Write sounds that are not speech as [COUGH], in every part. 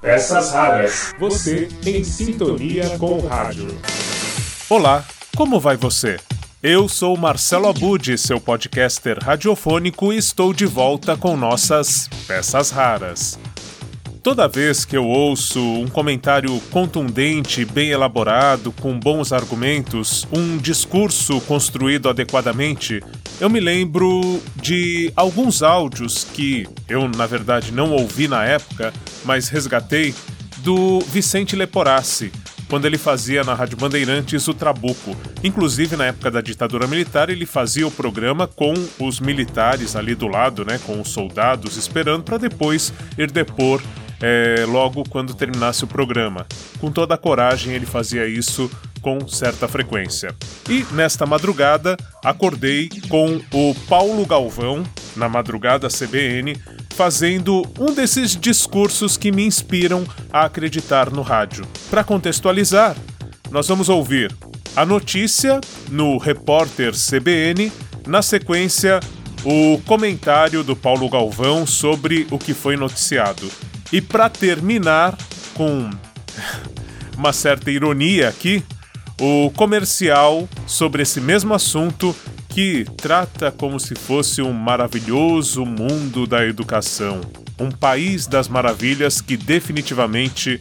Peças raras. Você em sintonia com o rádio. Olá, como vai você? Eu sou Marcelo Abud, seu podcaster radiofônico, e estou de volta com nossas Peças Raras. Toda vez que eu ouço um comentário contundente, bem elaborado, com bons argumentos, um discurso construído adequadamente, eu me lembro de alguns áudios que eu, na verdade, não ouvi na época, mas resgatei, do Vicente Leporassi, quando ele fazia na Rádio Bandeirantes o Trabuco. Inclusive, na época da ditadura militar, ele fazia o programa com os militares ali do lado, né, com os soldados, esperando para depois ir depor é, logo quando terminasse o programa. Com toda a coragem, ele fazia isso com certa frequência. E nesta madrugada, acordei com o Paulo Galvão, na madrugada CBN, fazendo um desses discursos que me inspiram a acreditar no rádio. Para contextualizar, nós vamos ouvir a notícia no repórter CBN, na sequência, o comentário do Paulo Galvão sobre o que foi noticiado. E para terminar, com uma certa ironia aqui, o comercial sobre esse mesmo assunto que trata como se fosse um maravilhoso mundo da educação, um país das maravilhas que definitivamente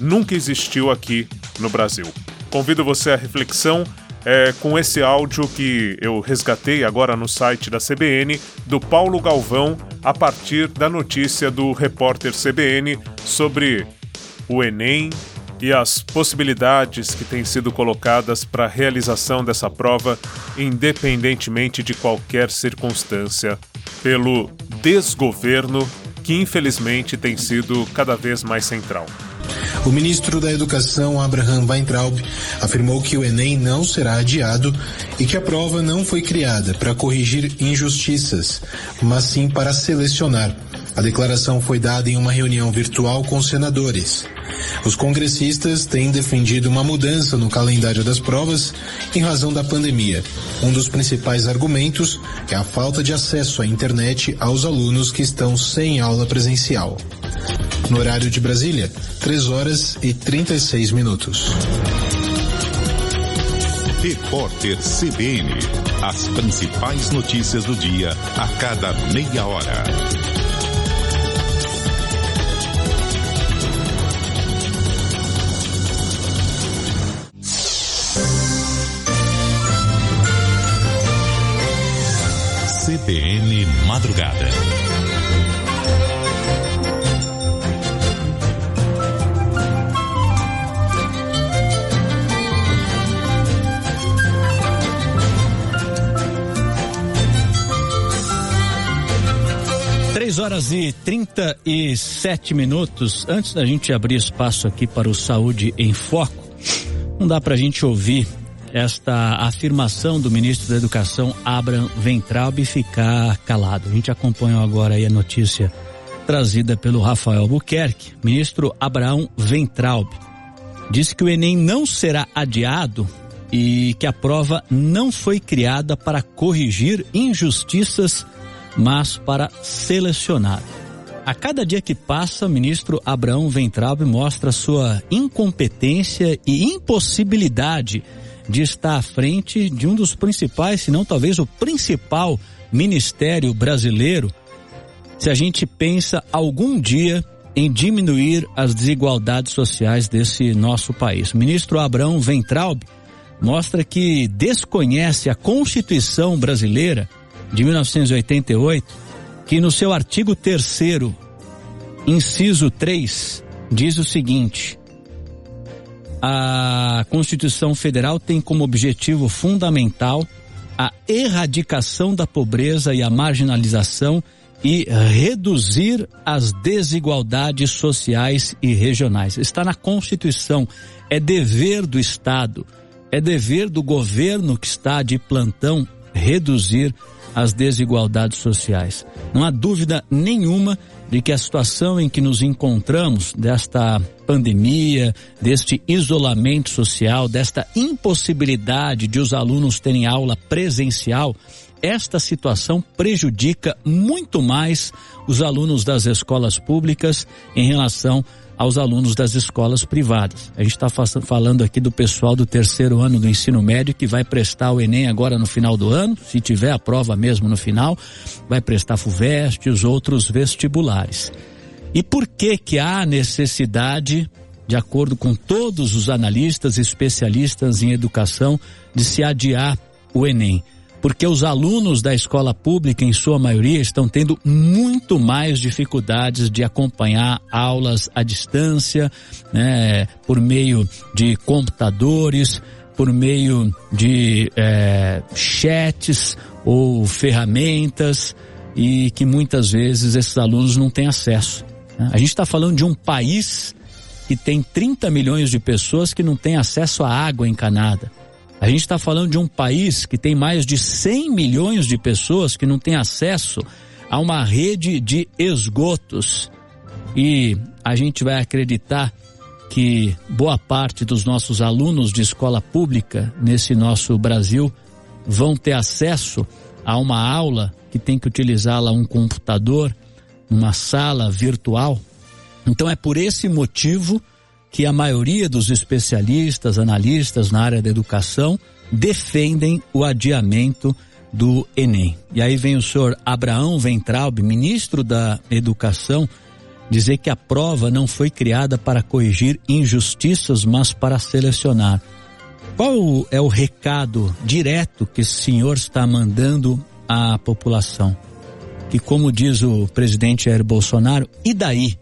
nunca existiu aqui no Brasil. Convido você à reflexão é, com esse áudio que eu resgatei agora no site da CBN, do Paulo Galvão, a partir da notícia do repórter CBN sobre o Enem e as possibilidades que têm sido colocadas para a realização dessa prova, independentemente de qualquer circunstância, pelo desgoverno que infelizmente tem sido cada vez mais central. O ministro da Educação, Abraham Weintraub, afirmou que o Enem não será adiado e que a prova não foi criada para corrigir injustiças, mas sim para selecionar. A declaração foi dada em uma reunião virtual com senadores. Os congressistas têm defendido uma mudança no calendário das provas em razão da pandemia. Um dos principais argumentos é a falta de acesso à internet aos alunos que estão sem aula presencial. No horário de Brasília, 3 horas e 36 minutos. Repórter CBN. As principais notícias do dia a cada meia hora. CBN Madrugada. Três horas e 37 minutos. Antes da gente abrir espaço aqui para o Saúde em Foco, não dá para a gente ouvir esta afirmação do ministro da Educação, Abraham Ventralb, ficar calado. A gente acompanhou agora aí a notícia trazida pelo Rafael Buquerque. Ministro Abraão Ventralb disse que o Enem não será adiado e que a prova não foi criada para corrigir injustiças, mas para selecionar. A cada dia que passa, ministro Abraão Ventralb mostra sua incompetência e impossibilidade de estar à frente de um dos principais, se não talvez o principal ministério brasileiro, se a gente pensa algum dia em diminuir as desigualdades sociais desse nosso país. Ministro Abraão Ventralb mostra que desconhece a Constituição brasileira de 1988, que no seu artigo 3 inciso 3, diz o seguinte: a Constituição Federal tem como objetivo fundamental a erradicação da pobreza e a marginalização e reduzir as desigualdades sociais e regionais. Está na Constituição. É dever do Estado, é dever do governo que está de plantão reduzir as desigualdades sociais. Não há dúvida nenhuma de que a situação em que nos encontramos, desta pandemia, deste isolamento social, desta impossibilidade de os alunos terem aula presencial, esta situação prejudica muito mais os alunos das escolas públicas em relação aos alunos das escolas privadas. A gente está falando aqui do pessoal do terceiro ano do ensino médio que vai prestar o Enem agora no final do ano, se tiver a prova mesmo no final, vai prestar FUVEST e os outros vestibulares. E por que que há necessidade, de acordo com todos os analistas e especialistas em educação, de se adiar o Enem? Porque os alunos da escola pública, em sua maioria, estão tendo muito mais dificuldades de acompanhar aulas à distância, né, por meio de computadores, por meio de é, chats ou ferramentas e que muitas vezes esses alunos não têm acesso. Né? A gente está falando de um país que tem 30 milhões de pessoas que não têm acesso à água encanada. A gente está falando de um país que tem mais de 100 milhões de pessoas que não têm acesso a uma rede de esgotos. E a gente vai acreditar que boa parte dos nossos alunos de escola pública nesse nosso Brasil vão ter acesso a uma aula que tem que utilizar lá um computador, uma sala virtual. Então é por esse motivo que a maioria dos especialistas, analistas na área da educação defendem o adiamento do Enem. E aí vem o senhor Abraão Ventralbe, ministro da Educação, dizer que a prova não foi criada para corrigir injustiças, mas para selecionar. Qual é o recado direto que o senhor está mandando à população? Que como diz o presidente Jair Bolsonaro, e daí?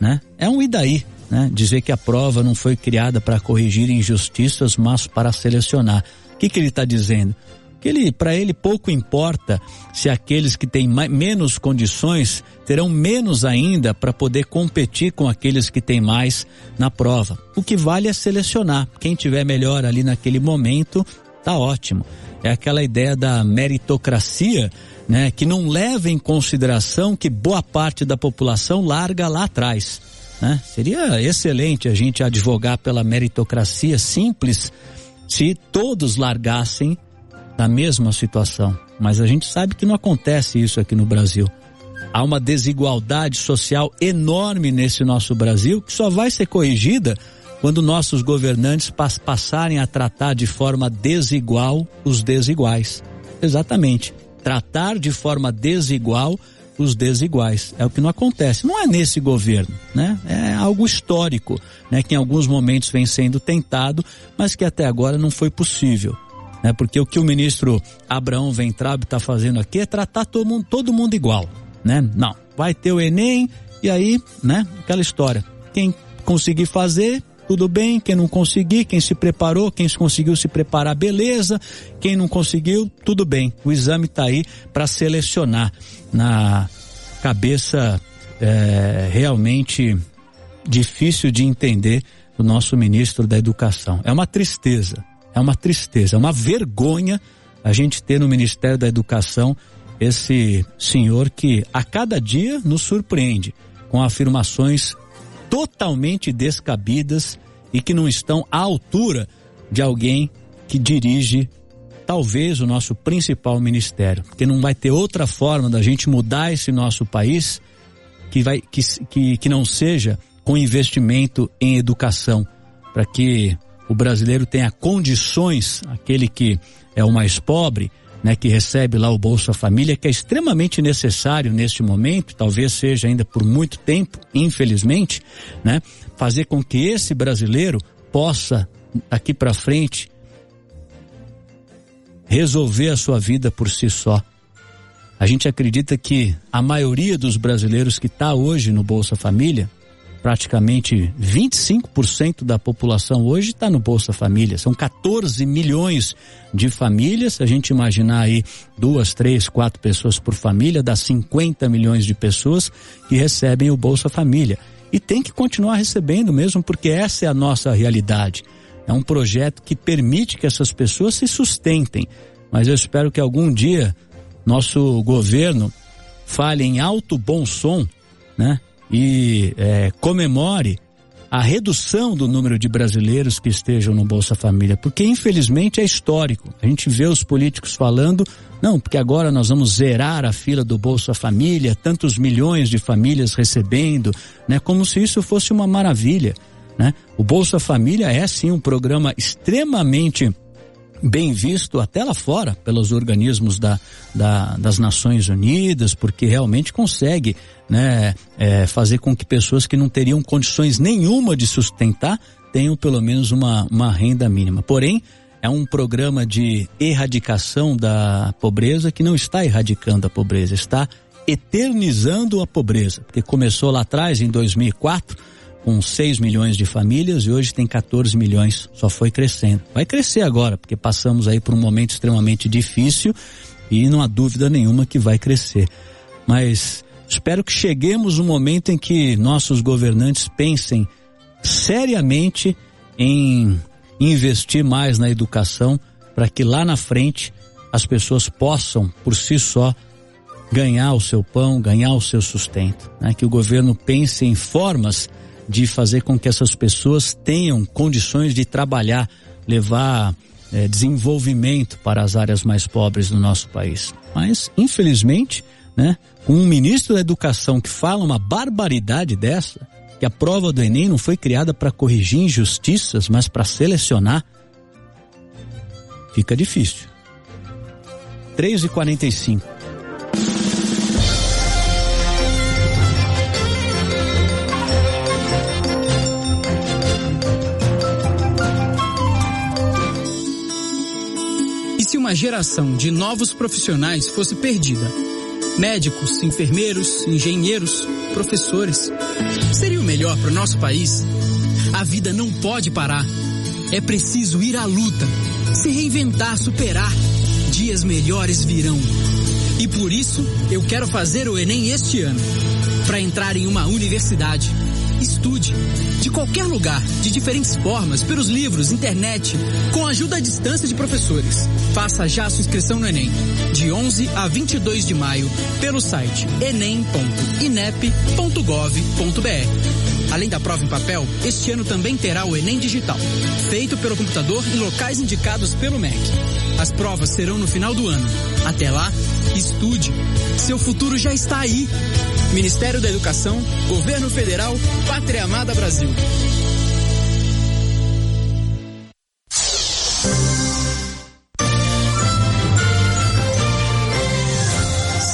Né? É um e daí né? Dizer que a prova não foi criada para corrigir injustiças, mas para selecionar. O que, que ele está dizendo? Que ele, para ele, pouco importa se aqueles que têm mais, menos condições terão menos ainda para poder competir com aqueles que têm mais na prova. O que vale é selecionar. Quem tiver melhor ali naquele momento, tá ótimo. É aquela ideia da meritocracia, né, que não leva em consideração que boa parte da população larga lá atrás. Né? Seria excelente a gente advogar pela meritocracia simples se todos largassem da mesma situação. Mas a gente sabe que não acontece isso aqui no Brasil. Há uma desigualdade social enorme nesse nosso Brasil que só vai ser corrigida quando nossos governantes passarem a tratar de forma desigual os desiguais. Exatamente. Tratar de forma desigual os desiguais. É o que não acontece. Não é nesse governo, né? É algo histórico, né? Que em alguns momentos vem sendo tentado, mas que até agora não foi possível. Né? Porque o que o ministro Abraão Ventrab está fazendo aqui é tratar todo mundo, todo mundo igual, né? Não, vai ter o Enem e aí, né? Aquela história. Quem conseguir fazer, tudo bem. Quem não conseguir, quem se preparou, quem conseguiu se preparar, beleza. Quem não conseguiu, tudo bem. O exame está aí para selecionar na cabeça é, realmente difícil de entender do nosso ministro da Educação. É uma tristeza, é uma tristeza, é uma vergonha a gente ter no Ministério da Educação esse senhor que a cada dia nos surpreende com afirmações totalmente descabidas e que não estão à altura de alguém que dirige talvez o nosso principal ministério, porque não vai ter outra forma da gente mudar esse nosso país que vai que, que, que não seja com investimento em educação, para que o brasileiro tenha condições, aquele que é o mais pobre, né, que recebe lá o Bolsa Família, que é extremamente necessário neste momento, talvez seja ainda por muito tempo, infelizmente, né, fazer com que esse brasileiro possa daqui para frente resolver a sua vida por si só. A gente acredita que a maioria dos brasileiros que está hoje no Bolsa Família praticamente 25% da população hoje está no Bolsa Família. São 14 milhões de famílias. Se a gente imaginar aí duas, três, quatro pessoas por família, dá 50 milhões de pessoas que recebem o Bolsa Família. E tem que continuar recebendo mesmo, porque essa é a nossa realidade. É um projeto que permite que essas pessoas se sustentem. Mas eu espero que algum dia nosso governo fale em alto bom som, né? E é, comemore a redução do número de brasileiros que estejam no Bolsa Família, porque infelizmente é histórico. A gente vê os políticos falando, não, porque agora nós vamos zerar a fila do Bolsa Família, tantos milhões de famílias recebendo, né, como se isso fosse uma maravilha, né? O Bolsa Família é sim um programa extremamente bem visto até lá fora pelos organismos da, da, das Nações Unidas, porque realmente consegue né, é, fazer com que pessoas que não teriam condições nenhuma de sustentar tenham pelo menos uma, uma renda mínima. Porém, é um programa de erradicação da pobreza que não está erradicando a pobreza, está eternizando a pobreza, porque começou lá atrás, em 2004, com 6 milhões de famílias e hoje tem 14 milhões, só foi crescendo. Vai crescer agora, porque passamos aí por um momento extremamente difícil e não há dúvida nenhuma que vai crescer. Mas espero que cheguemos um momento em que nossos governantes pensem seriamente em investir mais na educação para que lá na frente as pessoas possam por si só ganhar o seu pão, ganhar o seu sustento, né? Que o governo pense em formas de fazer com que essas pessoas tenham condições de trabalhar, levar é, desenvolvimento para as áreas mais pobres do nosso país. Mas, infelizmente, né, com um ministro da Educação que fala uma barbaridade dessa, que a prova do Enem não foi criada para corrigir injustiças, mas para selecionar, fica difícil. 3 e 45 uma geração de novos profissionais fosse perdida. Médicos, enfermeiros, engenheiros, professores. Seria o melhor para o nosso país? A vida não pode parar. É preciso ir à luta, se reinventar, superar. Dias melhores virão. E por isso, eu quero fazer o Enem este ano. Para entrar em uma universidade Estude. De qualquer lugar, de diferentes formas, pelos livros, internet, com ajuda à distância de professores. Faça já a sua inscrição no Enem. De 11 a 22 de maio, pelo site enem.inep.gov.br. Além da prova em papel, este ano também terá o Enem Digital, feito pelo computador em locais indicados pelo MEC. As provas serão no final do ano. Até lá, estude. Seu futuro já está aí. Ministério da Educação, Governo Federal, Pátria Amada Brasil.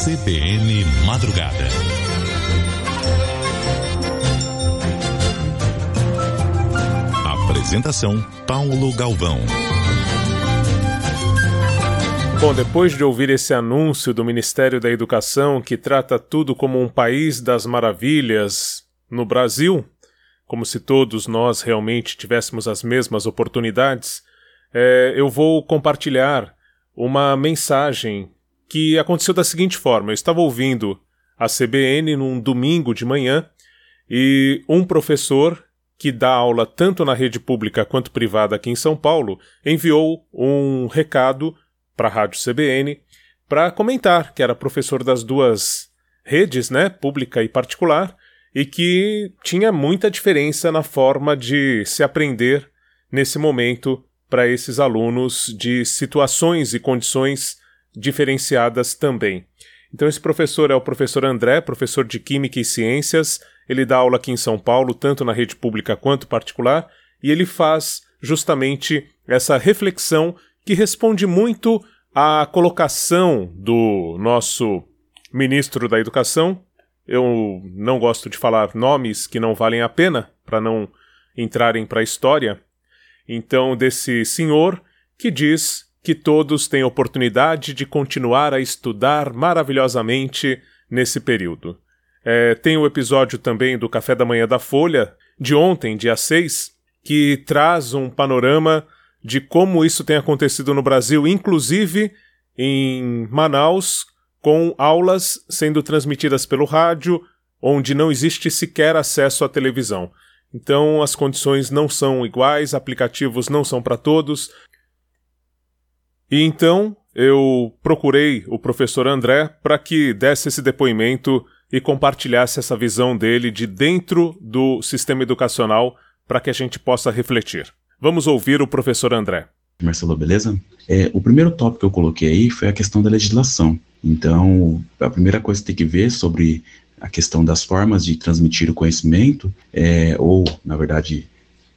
CBN Madrugada. Apresentação Paulo Galvão. Bom, depois de ouvir esse anúncio do Ministério da Educação que trata tudo como um país das maravilhas no Brasil, como se todos nós realmente tivéssemos as mesmas oportunidades, é, eu vou compartilhar uma mensagem que aconteceu da seguinte forma: eu estava ouvindo a CBN num domingo de manhã e um professor que dá aula tanto na rede pública quanto privada aqui em São Paulo enviou um recado para a Rádio CBN para comentar que era professor das duas redes, né, pública e particular, e que tinha muita diferença na forma de se aprender nesse momento para esses alunos de situações e condições diferenciadas também. Então esse professor é o professor André, professor de Química e Ciências, ele dá aula aqui em São Paulo, tanto na rede pública quanto particular, e ele faz justamente essa reflexão que responde muito à colocação do nosso ministro da Educação. Eu não gosto de falar nomes que não valem a pena, para não entrarem para a história. Então, desse senhor que diz que todos têm oportunidade de continuar a estudar maravilhosamente nesse período. É, tem o episódio também do Café da Manhã da Folha, de ontem, dia 6, que traz um panorama de como isso tem acontecido no Brasil, inclusive em Manaus, com aulas sendo transmitidas pelo rádio, onde não existe sequer acesso à televisão. Então as condições não são iguais, aplicativos não são para todos. E então eu procurei o professor André para que desse esse depoimento e compartilhasse essa visão dele de dentro do sistema educacional para que a gente possa refletir. Vamos ouvir o professor André. Marcelo, beleza? É, o primeiro tópico que eu coloquei aí foi a questão da legislação. Então, a primeira coisa que tem que ver sobre a questão das formas de transmitir o conhecimento, é, ou, na verdade,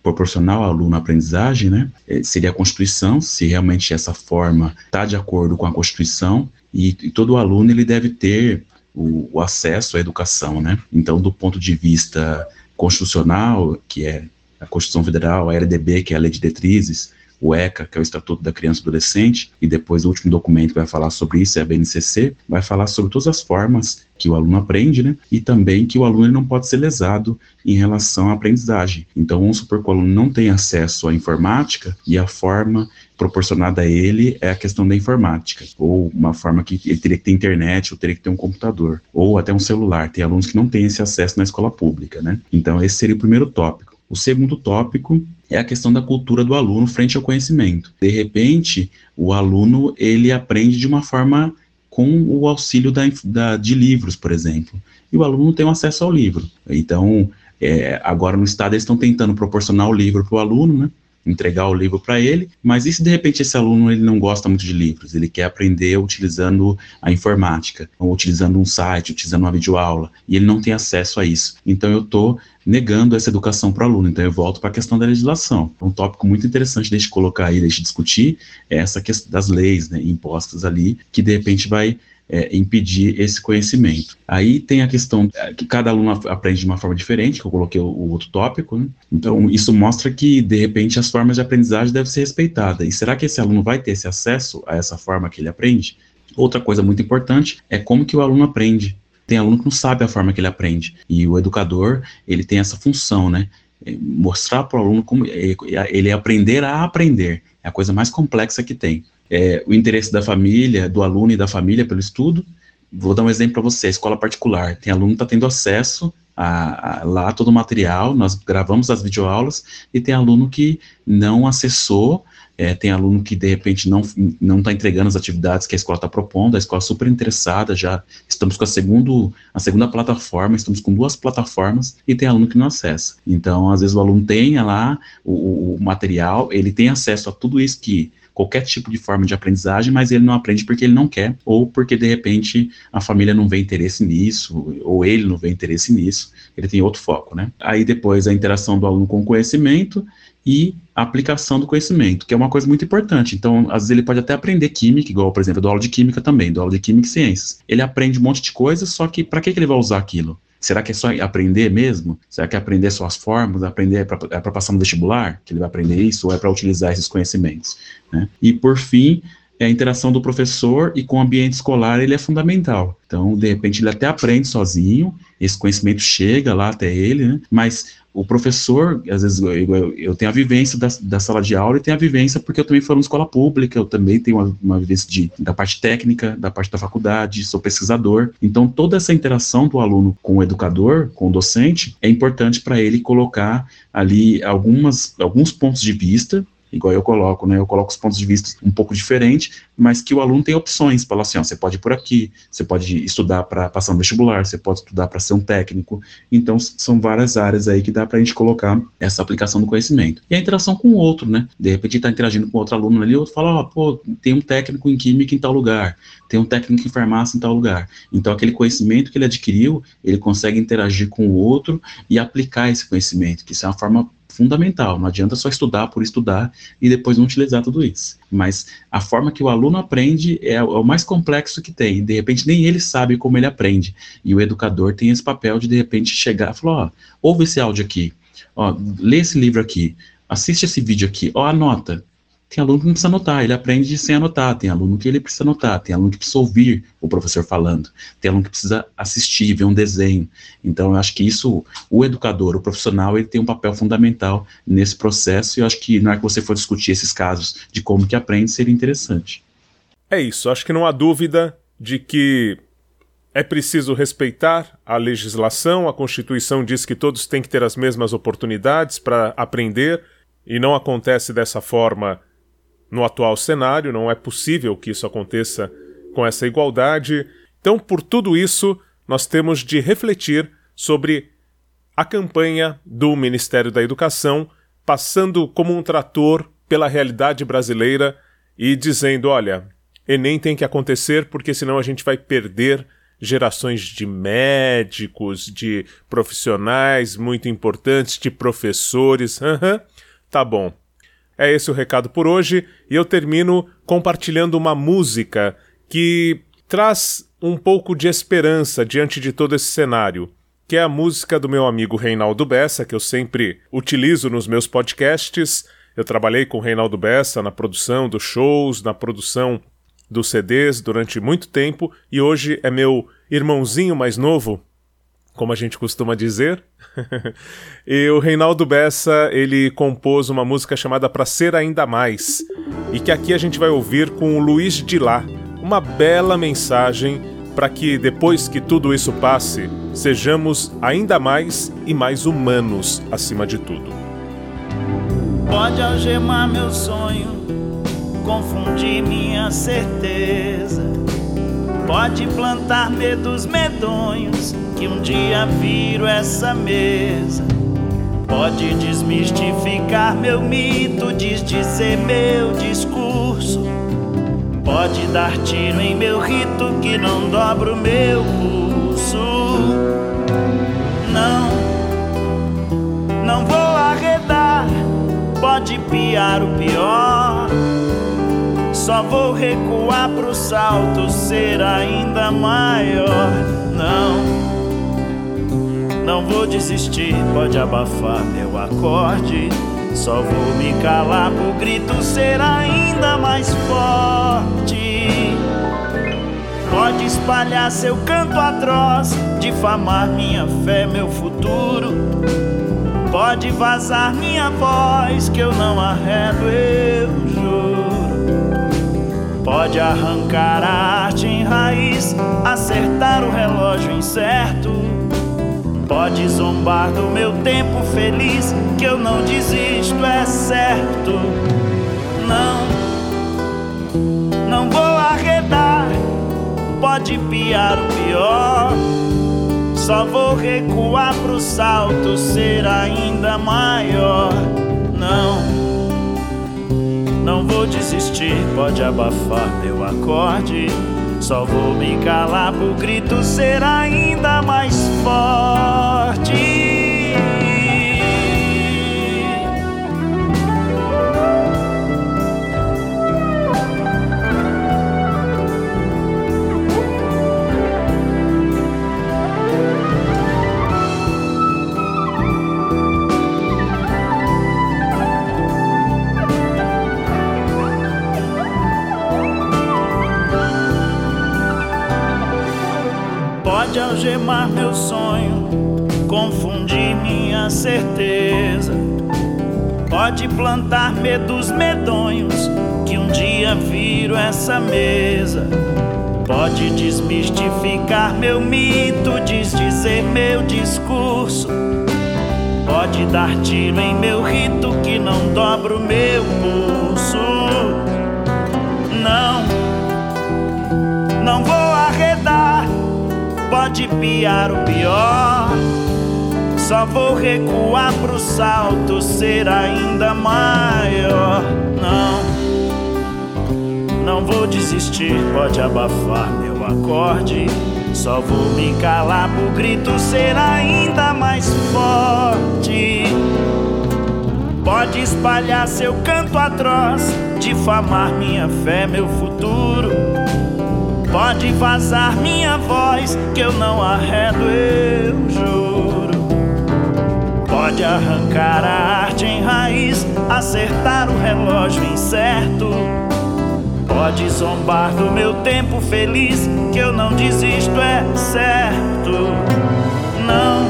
proporcional ao aluno à aprendizagem, né, é, seria a Constituição, se realmente essa forma está de acordo com a Constituição, e, e, todo aluno ele deve ter o, o, acesso à educação, né. Então, do ponto de vista constitucional, que é a Constituição Federal, a LDB, que é a Lei de Diretrizes, o ECA, que é o Estatuto da Criança e Adolescente, e depois o último documento que vai falar sobre isso é a BNCC, vai falar sobre todas as formas que o aluno aprende, né? E também que o aluno não pode ser lesado em relação à aprendizagem. Então, vamos supor que o aluno não tem acesso à informática e a forma proporcionada a ele é a questão da informática, ou uma forma que ele teria que ter internet, ou teria que ter um computador, ou até um celular. Tem alunos que não têm esse acesso na escola pública, né? Então, esse seria o primeiro tópico. O segundo tópico é a questão da cultura do aluno frente ao conhecimento. De repente, o aluno ele aprende de uma forma com o auxílio da, da, de livros, por exemplo, e o aluno tem acesso ao livro. Então, é, agora no estado eles estão tentando proporcionar o livro para o aluno, né? Entregar o livro para ele, mas e se de repente esse aluno ele não gosta muito de livros, ele quer aprender utilizando a informática, ou utilizando um site, utilizando uma videoaula, e ele não tem acesso a isso. Então eu estou negando essa educação para o aluno. Então eu volto para a questão da legislação. Um tópico muito interessante de colocar aí, de discutir, é essa questão das leis né, impostas ali, que de repente vai é, impedir esse conhecimento. Aí tem a questão é, que cada aluno aprende de uma forma diferente, que eu coloquei o, o outro tópico, né? Então, isso mostra que, de repente, as formas de aprendizagem devem ser respeitadas. E será que esse aluno vai ter esse acesso a essa forma que ele aprende? Outra coisa muito importante é como que o aluno aprende. Tem aluno que não sabe a forma que ele aprende. E o educador, ele tem essa função, né? É, mostrar para o aluno como ele aprender a aprender. É a coisa mais complexa que tem é, o interesse da família, do aluno e da família pelo estudo. Vou dar um exemplo para você, a escola particular. Tem aluno que está tendo acesso a, a, lá todo o material, nós gravamos as videoaulas, e tem aluno que não acessou, é, tem aluno que de repente não não está entregando as atividades que a escola está propondo, a escola é super interessada, já estamos com a, segundo, a segunda plataforma, estamos com duas plataformas, e tem aluno que não acessa. Então, às vezes o aluno tem lá o, o material, ele tem acesso a tudo isso que qualquer tipo de forma de aprendizagem, mas ele não aprende porque ele não quer, ou porque de repente a família não vê interesse nisso, ou ele não vê interesse nisso, ele tem outro foco, né? Aí depois a interação do aluno com o conhecimento e a aplicação do conhecimento, que é uma coisa muito importante. Então, às vezes ele pode até aprender química, igual, por exemplo, dou aula de química também, dou aula de química e ciências. Ele aprende um monte de coisas, só que para que, que ele vai usar aquilo? Será que é só aprender mesmo? Será que é aprender só as formas? Aprender é para é passar no vestibular? Que ele vai aprender isso? Ou é para utilizar esses conhecimentos? Né? E, por fim, a interação do professor e com o ambiente escolar ele é fundamental. Então, de repente, ele até aprende sozinho, esse conhecimento chega lá até ele, né? mas o professor, às vezes eu, eu, tenho a vivência da, da sala de aula e tenho a vivência porque eu também fui uma escola pública, eu também tenho uma, uma vivência de, da parte técnica, da parte da faculdade, sou pesquisador. Então, toda essa interação do aluno com o educador, com o docente, é importante para ele colocar ali algumas, alguns pontos de vista igual eu coloco, né? Eu coloco os pontos de vista um pouco diferentes, mas que o aluno tem opções, fala assim, ó, você pode ir por aqui, você pode estudar para passar no vestibular, você pode estudar para ser um técnico. Então, são várias áreas aí que dá para a gente colocar essa aplicação do conhecimento. E a interação com o outro, né? De repente está interagindo com outro aluno ali, outro fala, ó, pô, tem um técnico em química em tal lugar, tem um técnico em farmácia em tal lugar. Então, aquele conhecimento que ele adquiriu, ele consegue interagir com o outro e aplicar esse conhecimento, que isso é uma forma fundamental. Não adianta só estudar por estudar e depois não utilizar tudo isso. Mas a forma que o aluno aprende é, é o mais complexo que tem. De repente, nem ele sabe como ele aprende. E o educador tem esse papel de, de repente, chegar e falar: ó, ouve esse áudio aqui, ó, lê esse livro aqui, assiste esse vídeo aqui, ó, anota. Tem aluno que não precisa anotar, ele aprende sem anotar. Tem aluno que ele precisa anotar, tem aluno que precisa ouvir o professor falando, tem aluno que precisa assistir, ver um desenho. Então, eu acho que isso, o educador, o profissional, ele tem um papel fundamental nesse processo e eu acho que na hora que você for discutir esses casos de como que aprende, seria interessante. É isso, acho que não há dúvida de que é preciso respeitar a legislação, a Constituição diz que todos têm que ter as mesmas oportunidades para aprender, e não acontece dessa forma no atual cenário, não é possível que isso aconteça com essa igualdade. Então, por tudo isso, nós temos de refletir sobre a campanha do Ministério da Educação passando como um trator pela realidade brasileira e dizendo: olha, Enem tem que acontecer porque senão a gente vai perder gerações de médicos, de profissionais muito importantes, de professores. Uhum. Tá bom. É esse o recado por hoje e eu termino compartilhando uma música que traz um pouco de esperança diante de todo esse cenário, que é a música do meu amigo Reinaldo Bessa, que eu sempre utilizo nos meus podcasts. Eu trabalhei com o Reinaldo Bessa na produção dos shows, na produção dos CDs durante muito tempo e hoje é meu irmãozinho mais novo, como a gente costuma dizer. [LAUGHS] e o Reinaldo Bessa, ele compôs uma música chamada Pra Ser Ainda Mais, e que aqui a gente vai ouvir com o Luiz de Lá, uma bela mensagem para que depois que tudo isso passe, sejamos ainda mais e mais humanos acima de tudo. Pode algemar meu sonho confundir minha certeza. Pode plantar medos medonhos que um dia viro essa mesa. Pode desmistificar meu mito, desdizer meu discurso. Pode dar tiro em meu rito que não dobra o meu pulso. Não, não vou arredar. Pode piar o pior só vou recuar pro salto ser ainda maior. Não, não vou desistir, pode abafar meu acorde. Só vou me calar pro grito ser ainda mais forte. Pode espalhar seu canto atroz, difamar minha fé, meu futuro. Pode vazar minha voz, que eu não arredo, eu. Pode arrancar a arte em raiz, acertar o relógio incerto. Pode zombar do meu tempo feliz, que eu não desisto, é certo. Não, não vou arredar, pode piar o pior. Só vou recuar pro salto ser ainda maior. Não vou desistir, pode abafar meu acorde. Só vou me calar pro grito ser ainda mais forte. Pode algemar meu sonho, confundir minha certeza. Pode plantar medos medonhos que um dia viro essa mesa. Pode desmistificar meu mito, desdizer meu discurso. Pode dar tiro em meu rito que não dobra o meu pulso. Piar o pior. Só vou recuar pro salto ser ainda maior. Não, não vou desistir, pode abafar meu acorde. Só vou me calar pro grito ser ainda mais forte. Pode espalhar seu canto atroz, difamar minha fé, meu futuro Pode vazar minha voz, que eu não arredo, eu juro. Pode arrancar a arte em raiz, acertar o relógio incerto. Pode zombar do meu tempo feliz, que eu não desisto, é certo. Não,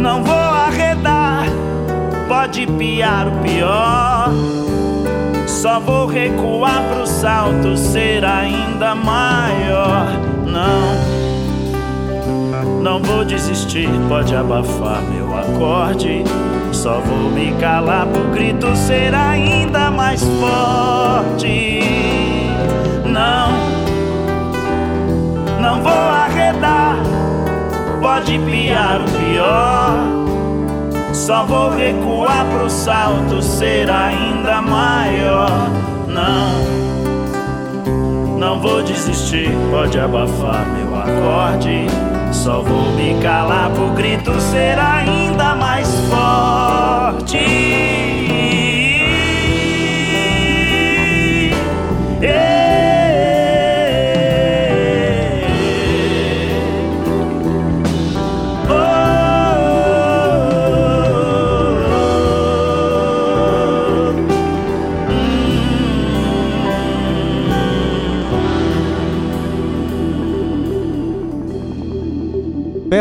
não vou arredar, pode piar o pior. Só vou recuar pro salto ser ainda maior. Não, não vou desistir, pode abafar meu acorde. Só vou me calar pro grito ser ainda mais forte. Não, não vou arredar pode piar o pior. Só vou recuar pro salto ser ainda maior. Não, não vou desistir, pode abafar meu acorde. Só vou me calar pro grito ser ainda mais forte.